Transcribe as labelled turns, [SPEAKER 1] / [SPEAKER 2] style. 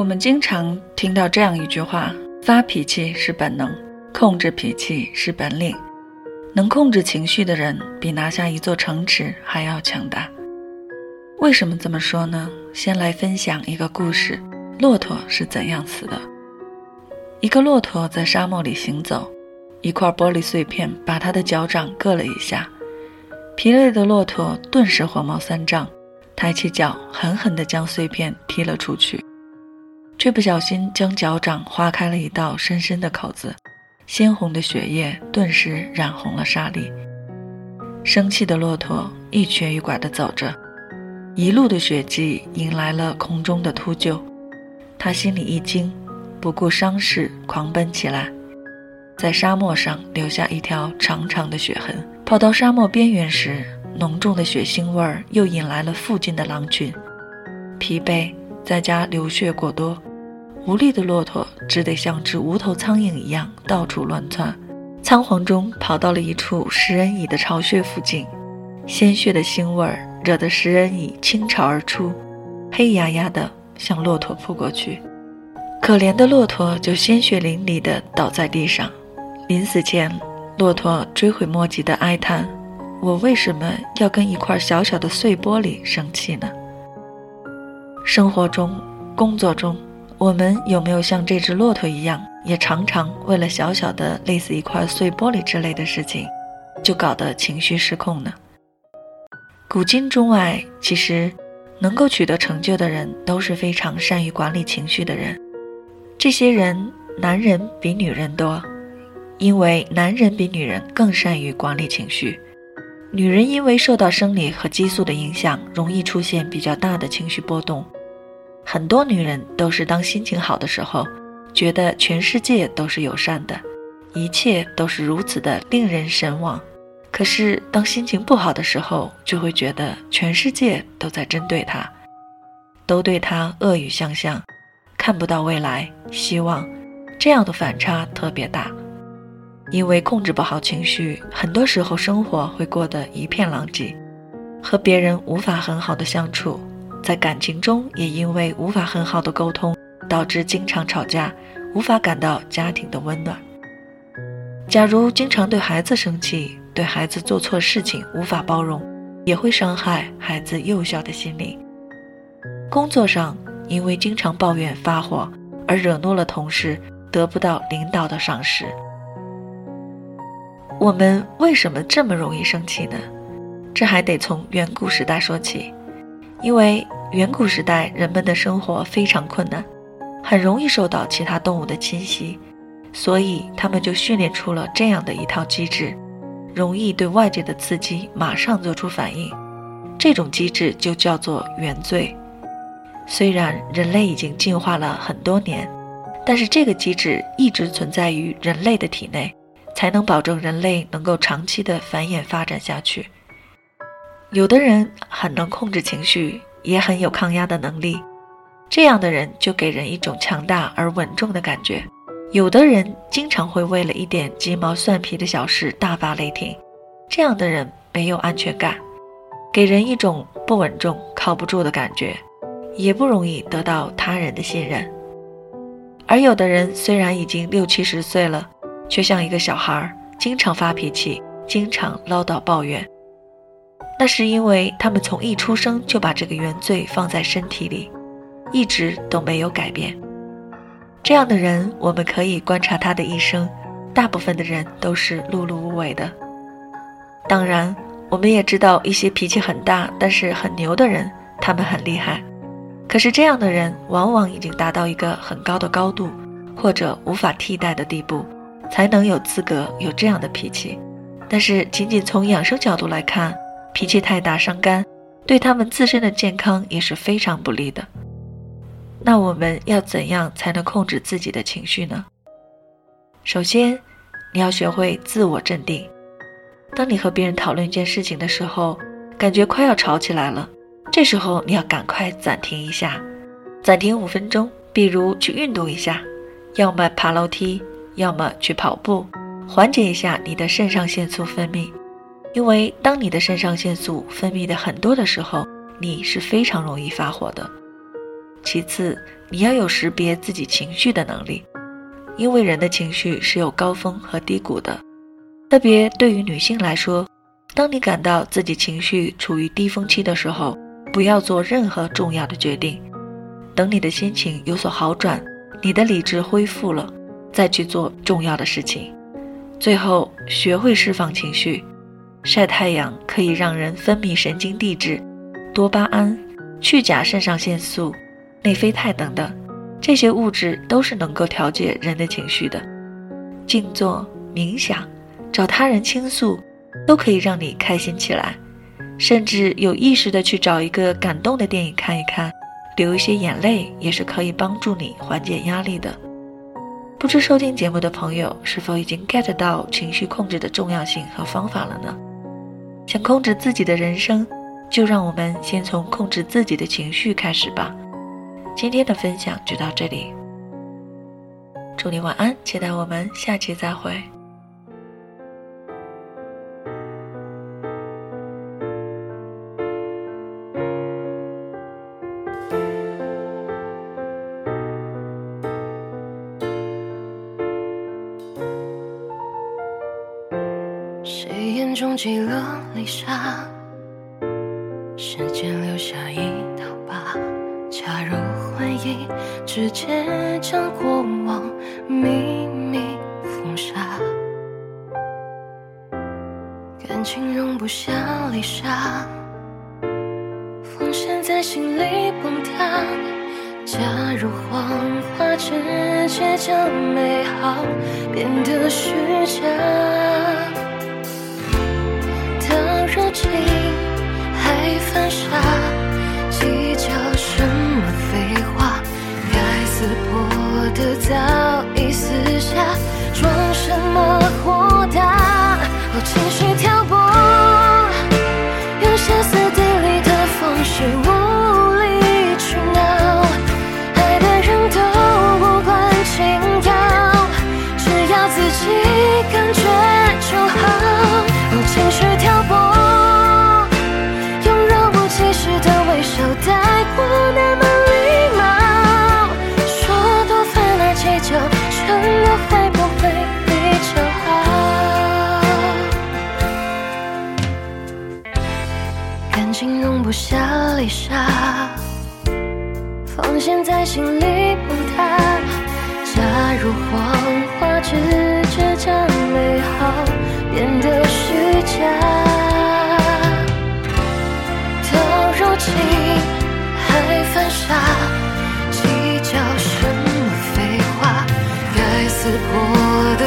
[SPEAKER 1] 我们经常听到这样一句话：发脾气是本能，控制脾气是本领。能控制情绪的人，比拿下一座城池还要强大。为什么这么说呢？先来分享一个故事：骆驼是怎样死的。一个骆驼在沙漠里行走，一块玻璃碎片把他的脚掌硌了一下，疲累的骆驼顿时火冒三丈，抬起脚狠狠地将碎片踢了出去。却不小心将脚掌划开了一道深深的口子，鲜红的血液顿时染红了沙砾。生气的骆驼一瘸一拐地走着，一路的血迹引来了空中的秃鹫。他心里一惊，不顾伤势狂奔起来，在沙漠上留下一条长长的血痕。跑到沙漠边缘时，浓重的血腥味儿又引来了附近的狼群。疲惫再加流血过多。无力的骆驼只得像只无头苍蝇一样到处乱窜，仓皇中跑到了一处食人蚁的巢穴附近，鲜血的腥味儿惹得食人蚁倾巢而出，黑压压的向骆驼扑过去。可怜的骆驼就鲜血淋漓的倒在地上，临死前，骆驼追悔莫及的哀叹：“我为什么要跟一块小小的碎玻璃生气呢？”生活中，工作中。我们有没有像这只骆驼一样，也常常为了小小的类似一块碎玻璃之类的事情，就搞得情绪失控呢？古今中外，其实能够取得成就的人都是非常善于管理情绪的人。这些人，男人比女人多，因为男人比女人更善于管理情绪。女人因为受到生理和激素的影响，容易出现比较大的情绪波动。很多女人都是当心情好的时候，觉得全世界都是友善的，一切都是如此的令人神往；可是当心情不好的时候，就会觉得全世界都在针对她，都对她恶语相向，看不到未来希望，这样的反差特别大。因为控制不好情绪，很多时候生活会过得一片狼藉，和别人无法很好的相处。在感情中，也因为无法很好的沟通，导致经常吵架，无法感到家庭的温暖。假如经常对孩子生气，对孩子做错事情无法包容，也会伤害孩子幼小的心灵。工作上，因为经常抱怨发火而惹怒了同事，得不到领导的赏识。我们为什么这么容易生气呢？这还得从远古时代说起。因为远古时代人们的生活非常困难，很容易受到其他动物的侵袭，所以他们就训练出了这样的一套机制，容易对外界的刺激马上做出反应。这种机制就叫做原罪。虽然人类已经进化了很多年，但是这个机制一直存在于人类的体内，才能保证人类能够长期的繁衍发展下去。有的人很能控制情绪，也很有抗压的能力，这样的人就给人一种强大而稳重的感觉。有的人经常会为了一点鸡毛蒜皮的小事大发雷霆，这样的人没有安全感，给人一种不稳重、靠不住的感觉，也不容易得到他人的信任。而有的人虽然已经六七十岁了，却像一个小孩，经常发脾气，经常唠叨抱怨。那是因为他们从一出生就把这个原罪放在身体里，一直都没有改变。这样的人，我们可以观察他的一生，大部分的人都是碌碌无为的。当然，我们也知道一些脾气很大但是很牛的人，他们很厉害。可是这样的人往往已经达到一个很高的高度，或者无法替代的地步，才能有资格有这样的脾气。但是，仅仅从养生角度来看，脾气太大伤肝，对他们自身的健康也是非常不利的。那我们要怎样才能控制自己的情绪呢？首先，你要学会自我镇定。当你和别人讨论一件事情的时候，感觉快要吵起来了，这时候你要赶快暂停一下，暂停五分钟，比如去运动一下，要么爬楼梯，要么去跑步，缓解一下你的肾上腺素分泌。因为当你的肾上腺素分泌的很多的时候，你是非常容易发火的。其次，你要有识别自己情绪的能力，因为人的情绪是有高峰和低谷的。特别对于女性来说，当你感到自己情绪处于低峰期的时候，不要做任何重要的决定，等你的心情有所好转，你的理智恢复了，再去做重要的事情。最后，学会释放情绪。晒太阳可以让人分泌神经递质、多巴胺、去甲肾上腺素、内啡肽等等，这些物质都是能够调节人的情绪的。静坐、冥想、找他人倾诉，都可以让你开心起来。甚至有意识的去找一个感动的电影看一看，流一些眼泪，也是可以帮助你缓解压力的。不知收听节目的朋友是否已经 get 到情绪控制的重要性和方法了呢？想控制自己的人生，就让我们先从控制自己的情绪开始吧。今天的分享就到这里，祝你晚安，期待我们下期再会。
[SPEAKER 2] 中积了泪沙？时间留下一道疤。假如回忆直接将过往秘密封杀，感情容不下泪沙，风险在心里崩塌。假如谎话直接将美好变得虚假。我的早已撕下，装什么豁达？哦，情绪挑拨，用歇斯底里的方式无理取闹，爱的人都无关紧要，只要自己感觉就好。不下泪沙，防线在心里崩塌。假如谎话直接将美好变得虚假，到如今还犯傻，计较什么废话？该撕破的